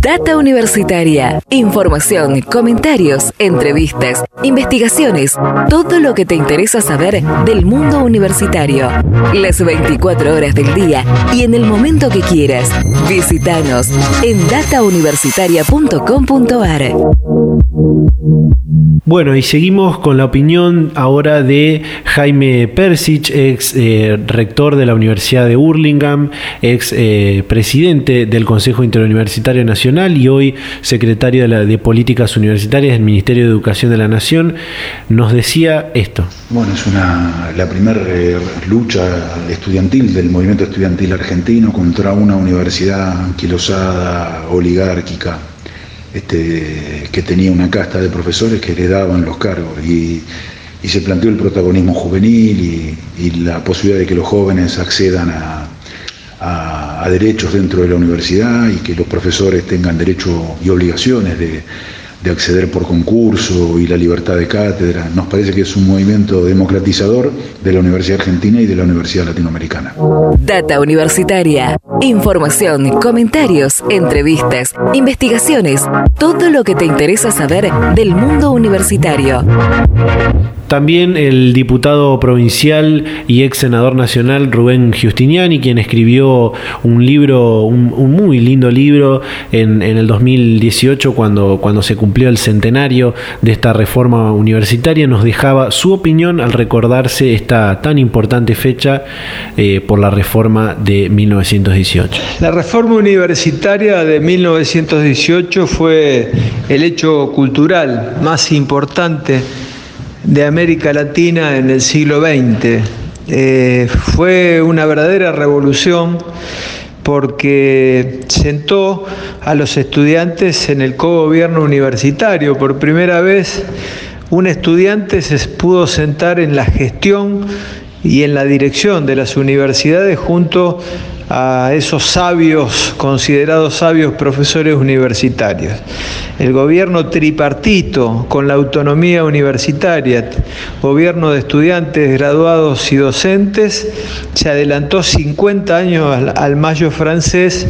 Data Universitaria. Información, comentarios, entrevistas, investigaciones, todo lo que te interesa saber del mundo universitario. Las 24 horas del día y en el momento que quieras. Visítanos en datauniversitaria.com.ar. Bueno, y seguimos con la opinión ahora de Jaime Persich, ex eh, rector de la Universidad de Hurlingham, ex eh, presidente del Consejo Interuniversitario Nacional y hoy secretario de, Políticas Universitarias del Ministerio de Educación de la Nación. Nos decía esto. Bueno, es una, la primera eh, lucha estudiantil del movimiento estudiantil argentino contra una universidad anquilosada, oligárquica este, que tenía una casta de profesores que le daban los cargos. Y, se planteó el protagonismo juvenil y, la posibilidad de que los jóvenes accedan a, derechos dentro de la universidad y que los profesores tengan derechos y obligaciones de, de acceder por concurso y la libertad de cátedra. Nos parece que es un movimiento democratizador de la Universidad Argentina y de la Universidad Latinoamericana. Data Universitaria. Información, comentarios, entrevistas, investigaciones, todo lo que te interesa saber del mundo universitario. También el diputado provincial y ex senador nacional Rubén Giustiniani, quien escribió un libro, un, muy lindo libro en, el 2018 cuando, cuando se cumplió el centenario de esta reforma universitaria, nos dejaba su opinión al recordarse esta tan importante fecha eh, por la reforma de 1918. La reforma universitaria de 1918 fue el hecho cultural más importante de América Latina en el siglo XX. Eh, fue una verdadera revolución porque sentó a los estudiantes en el cogobierno universitario. Por primera vez un estudiante se pudo sentar en la gestión y en la dirección de las universidades junto a esos sabios, considerados sabios profesores universitarios. El gobierno tripartito con la autonomía universitaria, gobierno de estudiantes, graduados y docentes, se adelantó 50 años al, mayo francés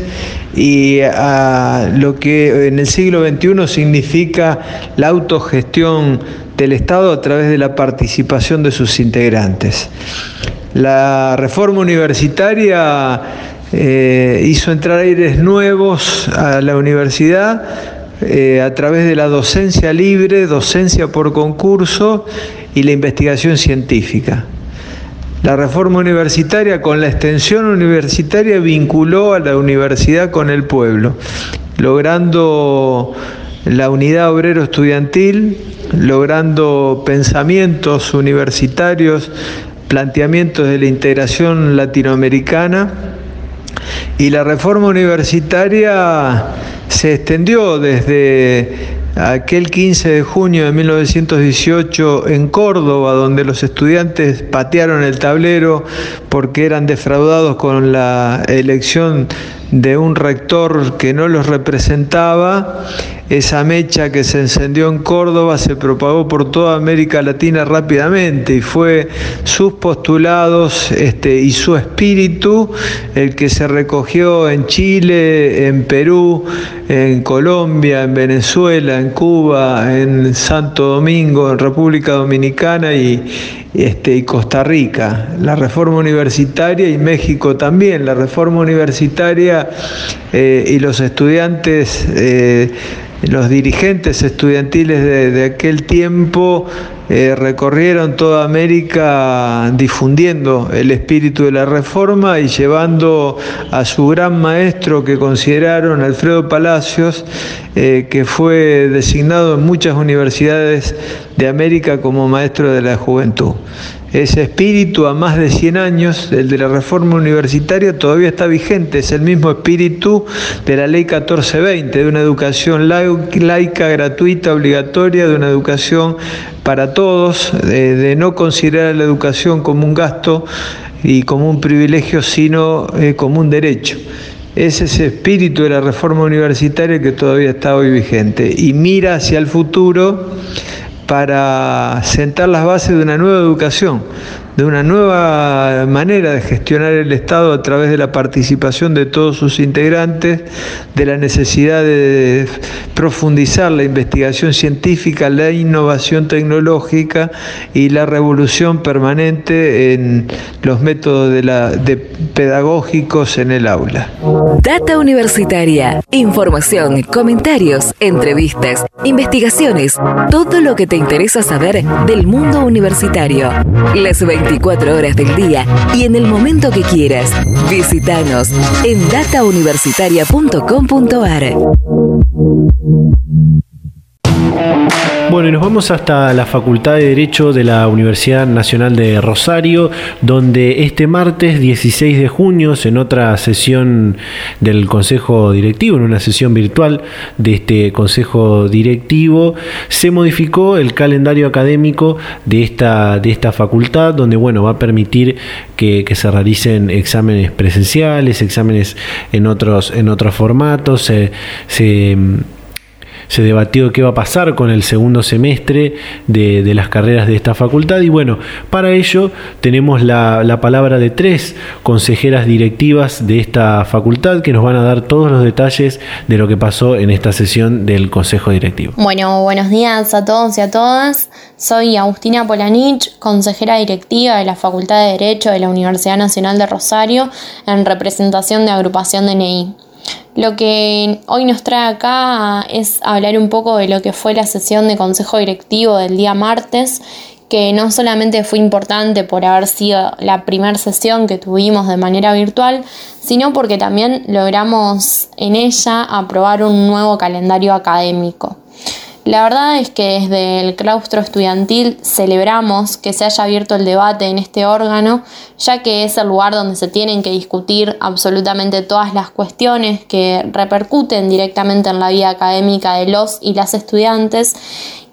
y a lo que en el siglo XXI significa la autogestión del Estado a través de la participación de sus integrantes. La reforma universitaria eh, hizo entrar aires nuevos a la universidad eh, a través de la docencia libre, docencia por concurso y la investigación científica. La reforma universitaria con la extensión universitaria vinculó a la universidad con el pueblo, logrando la unidad obrero estudiantil, logrando pensamientos universitarios planteamientos de la integración latinoamericana y la reforma universitaria se extendió desde aquel 15 de junio de 1918 en Córdoba, donde los estudiantes patearon el tablero porque eran defraudados con la elección de un rector que no los representaba, esa mecha que se encendió en Córdoba se propagó por toda América Latina rápidamente y fue sus postulados este, y su espíritu el que se recogió en Chile, en Perú, en Colombia, en Venezuela, en Cuba, en Santo Domingo, en República Dominicana y, este, y Costa Rica, la reforma universitaria y México también, la reforma universitaria eh, y los estudiantes eh, los dirigentes estudiantiles de, aquel tiempo eh, recorrieron toda América difundiendo el espíritu de la reforma y llevando a su gran maestro que consideraron Alfredo Palacios, que fue designado en muchas universidades de América como maestro de la juventud. Ese espíritu a más de 100 años, el de la reforma universitaria, todavía está vigente. Es el mismo espíritu de la ley 1420, de una educación laica, gratuita, obligatoria, de una educación para todos, de, no considerar la educación como un gasto y como un privilegio, sino eh, como un derecho. Es ese espíritu de la reforma universitaria que todavía está hoy vigente y mira hacia el futuro para sentar las bases de una nueva educación, de una nueva manera de gestionar el Estado a través de la participación de todos sus integrantes, de la necesidad de profundizar la investigación científica, la innovación tecnológica y la revolución permanente en los métodos pedagógicos en el aula. Data Universitaria, información, comentarios, entrevistas, investigaciones, todo lo que te interesa saber del mundo universitario. 24 horas del día y en el momento que quieras. Visítanos en datauniversitaria.com.ar. Bueno, y nos vamos hasta la Facultad de Derecho de la Universidad Nacional de Rosario, donde este martes 16 de junio, en otra sesión del Consejo Directivo, en una sesión virtual de este Consejo Directivo, se modificó el calendario académico de esta, de esta facultad, donde bueno, va a permitir que, se realicen exámenes presenciales, exámenes en otros, en otros formatos, se se debatió qué va a pasar con el segundo semestre de, las carreras de esta facultad y bueno, para ello tenemos la, la, palabra de tres consejeras directivas de esta facultad que nos van a dar todos los detalles de lo que pasó en esta sesión del Consejo Directivo. Bueno, buenos días a todos y a todas. Soy Agustina Polanich, consejera directiva de la Facultad de Derecho de la Universidad Nacional de Rosario en representación de agrupación de NEI. Lo que hoy nos trae acá es hablar un poco de lo que fue la sesión de consejo directivo del día martes, que no solamente fue importante por haber sido la primera sesión que tuvimos de manera virtual, sino porque también logramos en ella aprobar un nuevo calendario académico. La verdad es que desde el claustro estudiantil celebramos que se haya abierto el debate en este órgano, ya que es el lugar donde se tienen que discutir absolutamente todas las cuestiones que repercuten directamente en la vida académica de los y las estudiantes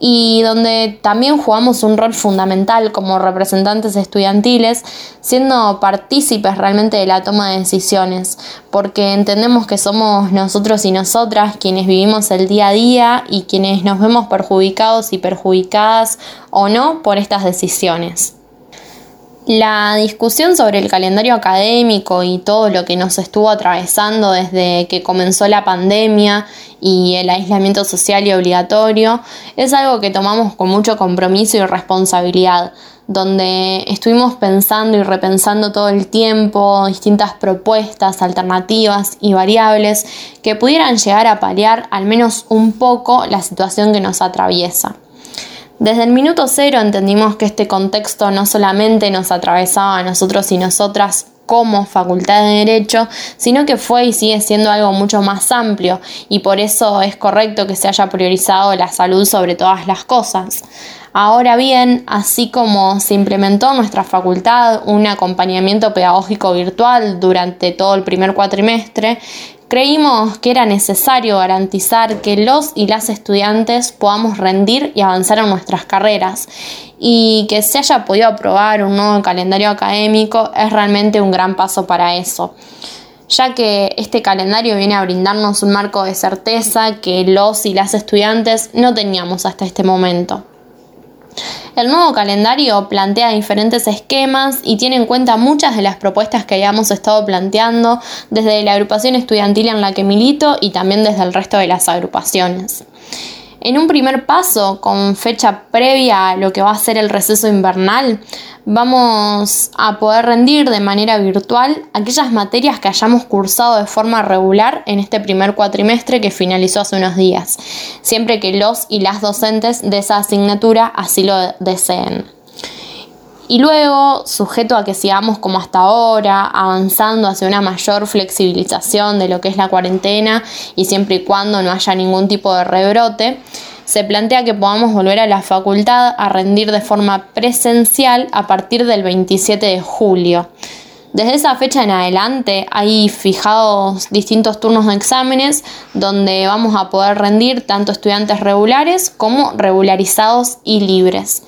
y donde también jugamos un rol fundamental como representantes estudiantiles, siendo partícipes realmente de la toma de decisiones, porque entendemos que somos nosotros y nosotras quienes vivimos el día a día y quienes nos vemos perjudicados y perjudicadas o no por estas decisiones. La discusión sobre el calendario académico y todo lo que nos estuvo atravesando desde que comenzó la pandemia y el aislamiento social y obligatorio es algo que tomamos con mucho compromiso y responsabilidad, donde estuvimos pensando y repensando todo el tiempo distintas propuestas, alternativas y variables que pudieran llegar a paliar al menos un poco la situación que nos atraviesa. Desde el minuto cero entendimos que este contexto no solamente nos atravesaba a nosotros y nosotras como facultad de derecho, sino que fue y sigue siendo algo mucho más amplio y por eso es correcto que se haya priorizado la salud sobre todas las cosas. Ahora bien, así como se implementó en nuestra facultad un acompañamiento pedagógico virtual durante todo el primer cuatrimestre, Creímos que era necesario garantizar que los y las estudiantes podamos rendir y avanzar en nuestras carreras y que se haya podido aprobar un nuevo calendario académico es realmente un gran paso para eso ya que este calendario viene a brindarnos un marco de certeza que los y las estudiantes no teníamos hasta este momento. El nuevo calendario plantea diferentes esquemas y tiene en cuenta muchas de las propuestas que habíamos estado planteando desde la agrupación estudiantil en la que milito y también desde el resto de las agrupaciones. En un primer paso, con fecha previa a lo que va a ser el receso invernal, vamos a poder rendir de manera virtual aquellas materias que hayamos cursado de forma regular en este primer cuatrimestre que finalizó hace unos días, siempre que los y las docentes de esa asignatura así lo deseen. Y luego, sujeto a que sigamos como hasta ahora, avanzando hacia una mayor flexibilización de lo que es la cuarentena y siempre y cuando no haya ningún tipo de rebrote, se plantea que podamos volver a la facultad a rendir de forma presencial a partir del 27 de julio. Desde esa fecha en adelante hay fijados distintos turnos de exámenes donde vamos a poder rendir tanto estudiantes regulares como regularizados y libres.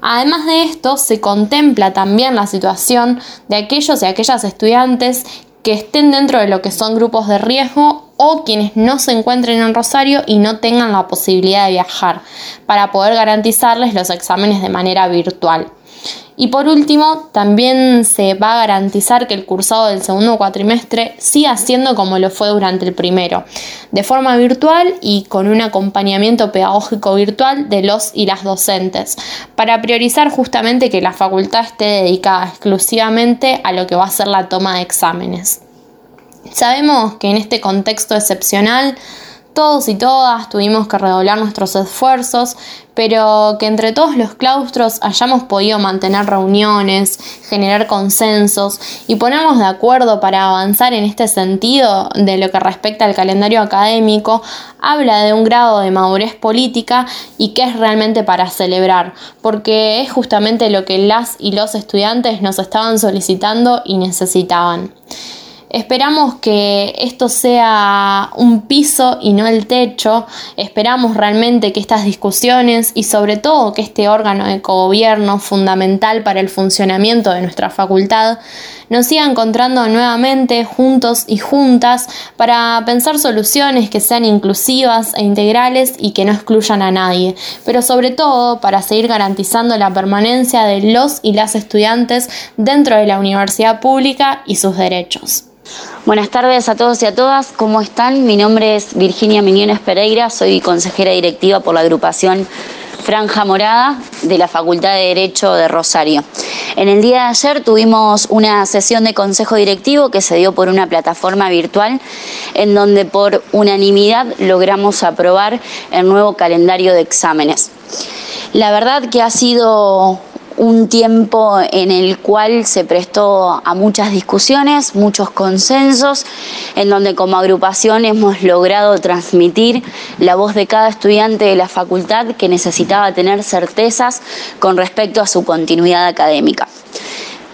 Además de esto, se contempla también la situación de aquellos y aquellas estudiantes que estén dentro de lo que son grupos de riesgo o quienes no se encuentren en Rosario y no tengan la posibilidad de viajar para poder garantizarles los exámenes de manera virtual. Y por último, también se va a garantizar que el cursado del segundo cuatrimestre siga siendo como lo fue durante el primero, de forma virtual y con un acompañamiento pedagógico virtual de los y las docentes, para priorizar justamente que la facultad esté dedicada exclusivamente a lo que va a ser la toma de exámenes. Sabemos que en este contexto excepcional, todos y todas tuvimos que redoblar nuestros esfuerzos, pero que entre todos los claustros hayamos podido mantener reuniones, generar consensos y ponernos de acuerdo para avanzar en este sentido de lo que respecta al calendario académico, habla de un grado de madurez política y que es realmente para celebrar, porque es justamente lo que las y los estudiantes nos estaban solicitando y necesitaban. Esperamos que esto sea un piso y no el techo. Esperamos realmente que estas discusiones y sobre todo que este órgano de gobierno fundamental para el funcionamiento de nuestra facultad nos siga encontrando nuevamente juntos y juntas para pensar soluciones que sean inclusivas e integrales y que no excluyan a nadie, pero sobre todo para seguir garantizando la permanencia de los y las estudiantes dentro de la universidad pública y sus derechos. Buenas tardes a todos y a todas, ¿cómo están? Mi nombre es Virginia Miñones Pereira, soy consejera directiva por la agrupación Franja Morada de la Facultad de Derecho de Rosario. En el día de ayer tuvimos una sesión de consejo directivo que se dio por una plataforma virtual en donde por unanimidad logramos aprobar el nuevo calendario de exámenes. La verdad que ha sido un tiempo en el cual se prestó a muchas discusiones, muchos consensos, en donde como agrupación hemos logrado transmitir la voz de cada estudiante de la facultad que necesitaba tener certezas con respecto a su continuidad académica.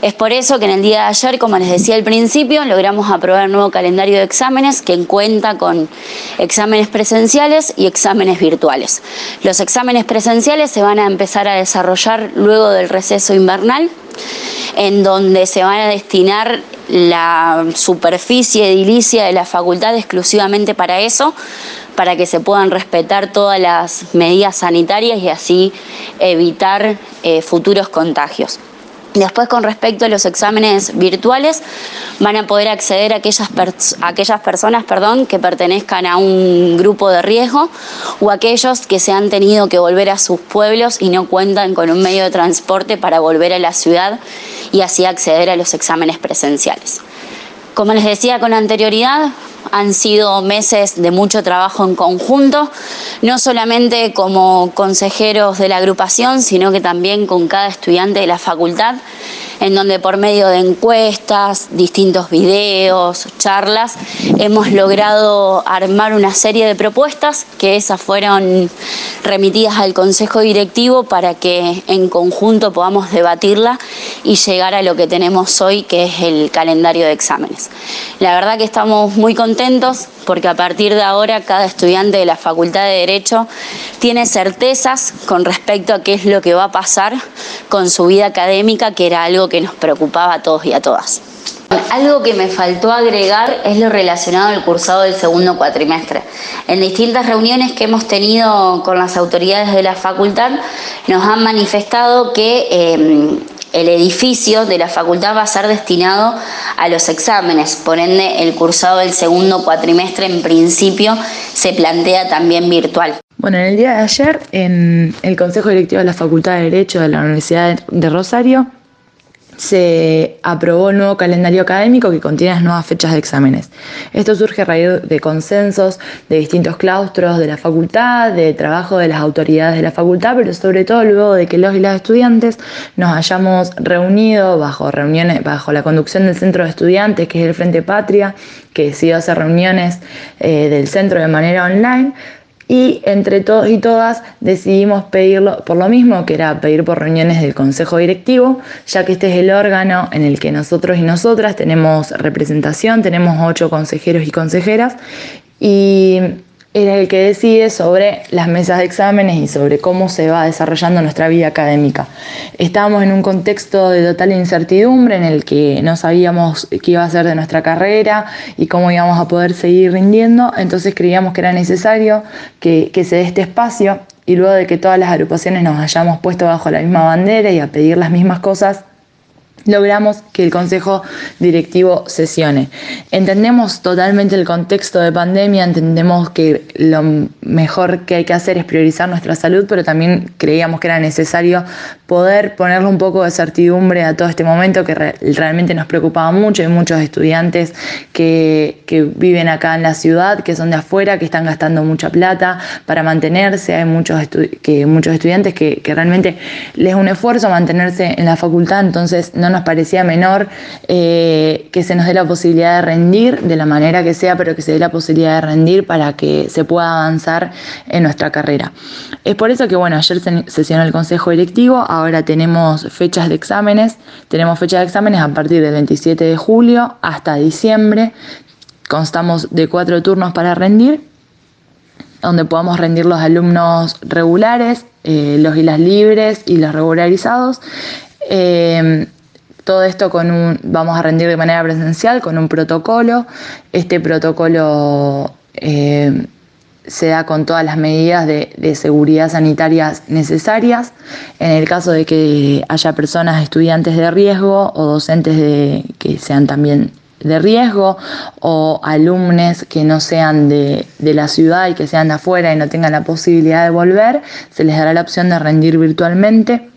Es por eso que en el día de ayer, como les decía al principio, logramos aprobar el nuevo calendario de exámenes que cuenta con exámenes presenciales y exámenes virtuales. Los exámenes presenciales se van a empezar a desarrollar luego del receso invernal, en donde se van a destinar la superficie edilicia de la facultad exclusivamente para eso, para que se puedan respetar todas las medidas sanitarias y así evitar eh, futuros contagios. Después, con respecto a los exámenes virtuales, van a poder acceder a aquellas, personas perdón, que pertenezcan a un grupo de riesgo o aquellos que se han tenido que volver a sus pueblos y no cuentan con un medio de transporte para volver a la ciudad y así acceder a los exámenes presenciales. Como les decía con anterioridad, han sido meses de mucho trabajo en conjunto, no solamente como consejeros de la agrupación, sino que también con cada estudiante de la facultad en donde por medio de encuestas, distintos videos, charlas, hemos logrado armar una serie de propuestas que esas fueron remitidas al Consejo Directivo para que en conjunto podamos debatirla y llegar a lo que tenemos hoy, que es el calendario de exámenes. La verdad que estamos muy contentos porque a partir de ahora cada estudiante de la Facultad de Derecho tiene certezas con respecto a qué es lo que va a pasar con su vida académica, que era algo que nos preocupaba a todos y a todas. Algo que me faltó agregar es lo relacionado al cursado del segundo cuatrimestre. En distintas reuniones que hemos tenido con las autoridades de la facultad nos han manifestado que em, el edificio de la facultad va a ser destinado a los exámenes, por ende el cursado del segundo cuatrimestre en principio se plantea también virtual. Bueno, en el día de ayer, en el Consejo Directivo de la Facultad de Derecho de la Universidad de Rosario, se aprobó un nuevo calendario académico que contiene las nuevas fechas de exámenes. Esto surge a raíz de consensos de distintos claustros de la facultad, de trabajo de las autoridades de la facultad, pero sobre todo luego de que los y las estudiantes nos hayamos reunido bajo reuniones, bajo la conducción del centro de estudiantes, que es el Frente Patria, que decidió hacer reuniones eh, del centro de manera online y entre todos y todas decidimos pedirlo por lo mismo, que era pedir por reuniones del Consejo Directivo, ya que este es el órgano en el que nosotros y nosotras tenemos representación, tenemos ocho consejeros y consejeras, y era el que decide sobre las mesas de exámenes y sobre cómo se va desarrollando nuestra vida académica. Estábamos en un contexto de total incertidumbre en el que no sabíamos qué iba a ser de nuestra carrera y cómo íbamos a poder seguir rindiendo, entonces creíamos que era necesario que, que se dé este espacio y luego de que todas las agrupaciones nos hayamos puesto bajo la misma bandera y a pedir las mismas cosas, logramos que el Consejo Directivo sesione. Entendemos totalmente el contexto de pandemia, entendemos que lo mejor que hay que hacer es priorizar nuestra salud, pero también creíamos que era necesario poder ponerle un poco de certidumbre a todo este momento que realmente nos preocupaba mucho. Hay muchos estudiantes que, viven acá en la ciudad, que son de afuera, que están gastando mucha plata para mantenerse. Hay muchos, que, muchos estudiantes que, que realmente les es un esfuerzo mantenerse en la facultad, entonces no nos parecía menor eh, que se nos dé la posibilidad de rendir de la manera que sea, pero que se dé la posibilidad de rendir para que se pueda avanzar en nuestra carrera. Es por eso que, bueno, ayer sesionó el Consejo Directivo, ahora tenemos fechas de exámenes, tenemos fechas de exámenes a partir del 27 de julio hasta diciembre, constamos de cuatro turnos para rendir donde podamos rendir los alumnos regulares, eh, los y las libres y los regularizados. Eh, todo esto con un, vamos a rendir de manera presencial con un protocolo. Este protocolo eh, se da con todas las medidas de, seguridad sanitarias necesarias. En el caso de que haya personas, estudiantes de riesgo o docentes de, que sean también de riesgo o alumnos que no sean de, de, la ciudad y que sean de afuera y no tengan la posibilidad de volver, se les dará la opción de rendir virtualmente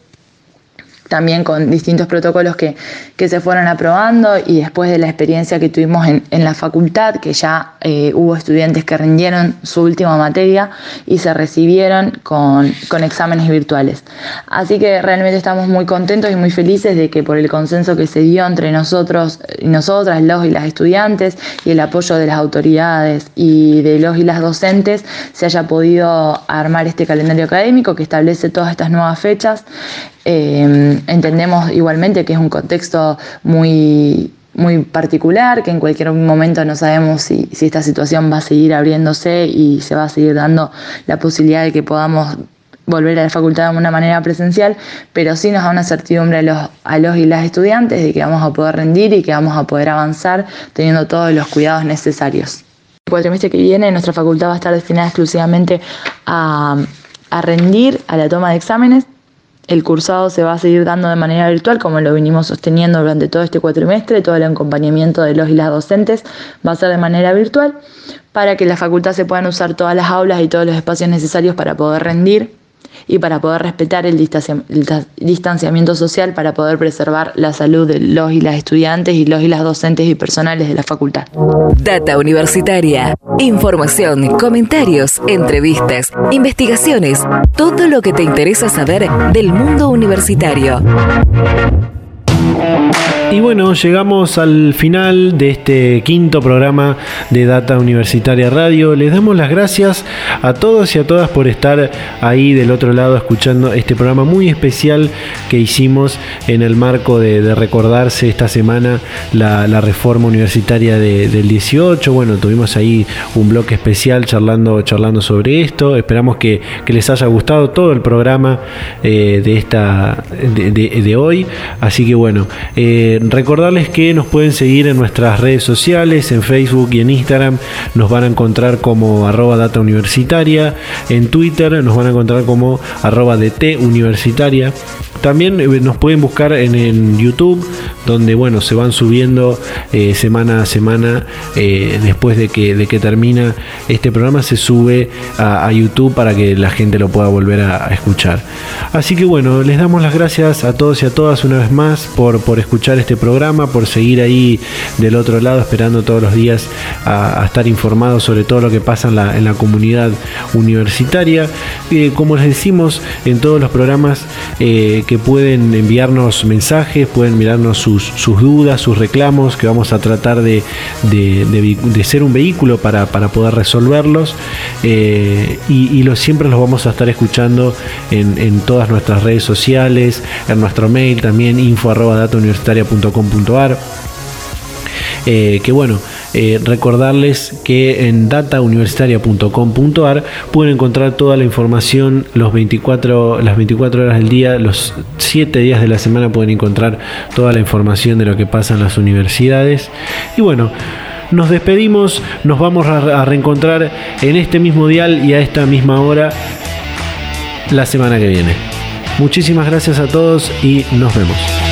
también con distintos protocolos que, se fueron aprobando y después de la experiencia que tuvimos en, la facultad, que ya eh, hubo estudiantes que rindieron su última materia y se recibieron con, exámenes virtuales. Así que realmente estamos muy contentos y muy felices de que por el consenso que se dio entre nosotros y nosotras, los y las estudiantes, y el apoyo de las autoridades y de los y las docentes, se haya podido armar este calendario académico que establece todas estas nuevas fechas. Eh, entendemos igualmente que es un contexto muy, muy particular, que en cualquier momento no sabemos si, esta situación va a seguir abriéndose y se va a seguir dando la posibilidad de que podamos volver a la facultad de una manera presencial, pero sí nos da una certidumbre a los, a los y las estudiantes de que vamos a poder rendir y que vamos a poder avanzar teniendo todos los cuidados necesarios. El cuatrimestre que viene nuestra facultad va a estar destinada exclusivamente a, a rendir, a la toma de exámenes, el cursado se va a seguir dando de manera virtual, como lo vinimos sosteniendo durante todo este cuatrimestre. Todo el acompañamiento de los y las docentes va a ser de manera virtual para que la facultad se puedan usar todas las aulas y todos los espacios necesarios para poder rendir y para poder respetar el distanciamiento social para poder preservar la salud de los y las estudiantes y los y las docentes y personales de la facultad. Data Universitaria. Información, comentarios, entrevistas, investigaciones, todo lo que te interesa saber del mundo universitario. Y bueno, llegamos al final de este quinto programa de Data Universitaria Radio. Les damos las gracias a todos y a todas por estar ahí del otro lado escuchando este programa muy especial que hicimos en el marco de, recordarse esta semana la, reforma universitaria del 18. Bueno, tuvimos ahí un bloque especial charlando, charlando sobre esto. Esperamos que, les haya gustado todo el programa eh, de, esta, de, hoy. Así que bueno. Eh, recordarles que nos pueden seguir en nuestras redes sociales, en Facebook y en Instagram nos van a encontrar como arroba data universitaria, en Twitter nos van a encontrar como arroba DT universitaria. También eh, nos pueden buscar en, YouTube donde bueno, se van subiendo eh, semana a semana eh, después de que, de que termina este programa, se sube a, YouTube para que la gente lo pueda volver a, escuchar. Así que bueno, les damos las gracias a todos y a todas una vez más por, por escuchar este programa, por seguir ahí del otro lado esperando todos los días a, estar informados sobre todo lo que pasa en la, comunidad universitaria. Como les decimos en todos los programas, que pueden enviarnos mensajes, pueden mirarnos sus, sus dudas, sus reclamos, que vamos a tratar de, de, ser un vehículo para, para poder resolverlos. Eh, y, siempre los vamos a estar escuchando en, en, todas nuestras redes sociales, en nuestro mail también info arroba eh, que bueno, eh, recordarles que en datauniversitaria.com.ar pueden encontrar toda la información los 24, las 24 horas del día, los 7 días de la semana pueden encontrar toda la información de lo que pasa en las universidades. Y bueno, nos despedimos, nos vamos a reencontrar en este mismo dial y a esta misma hora la semana que viene. Muchísimas gracias a todos y nos vemos.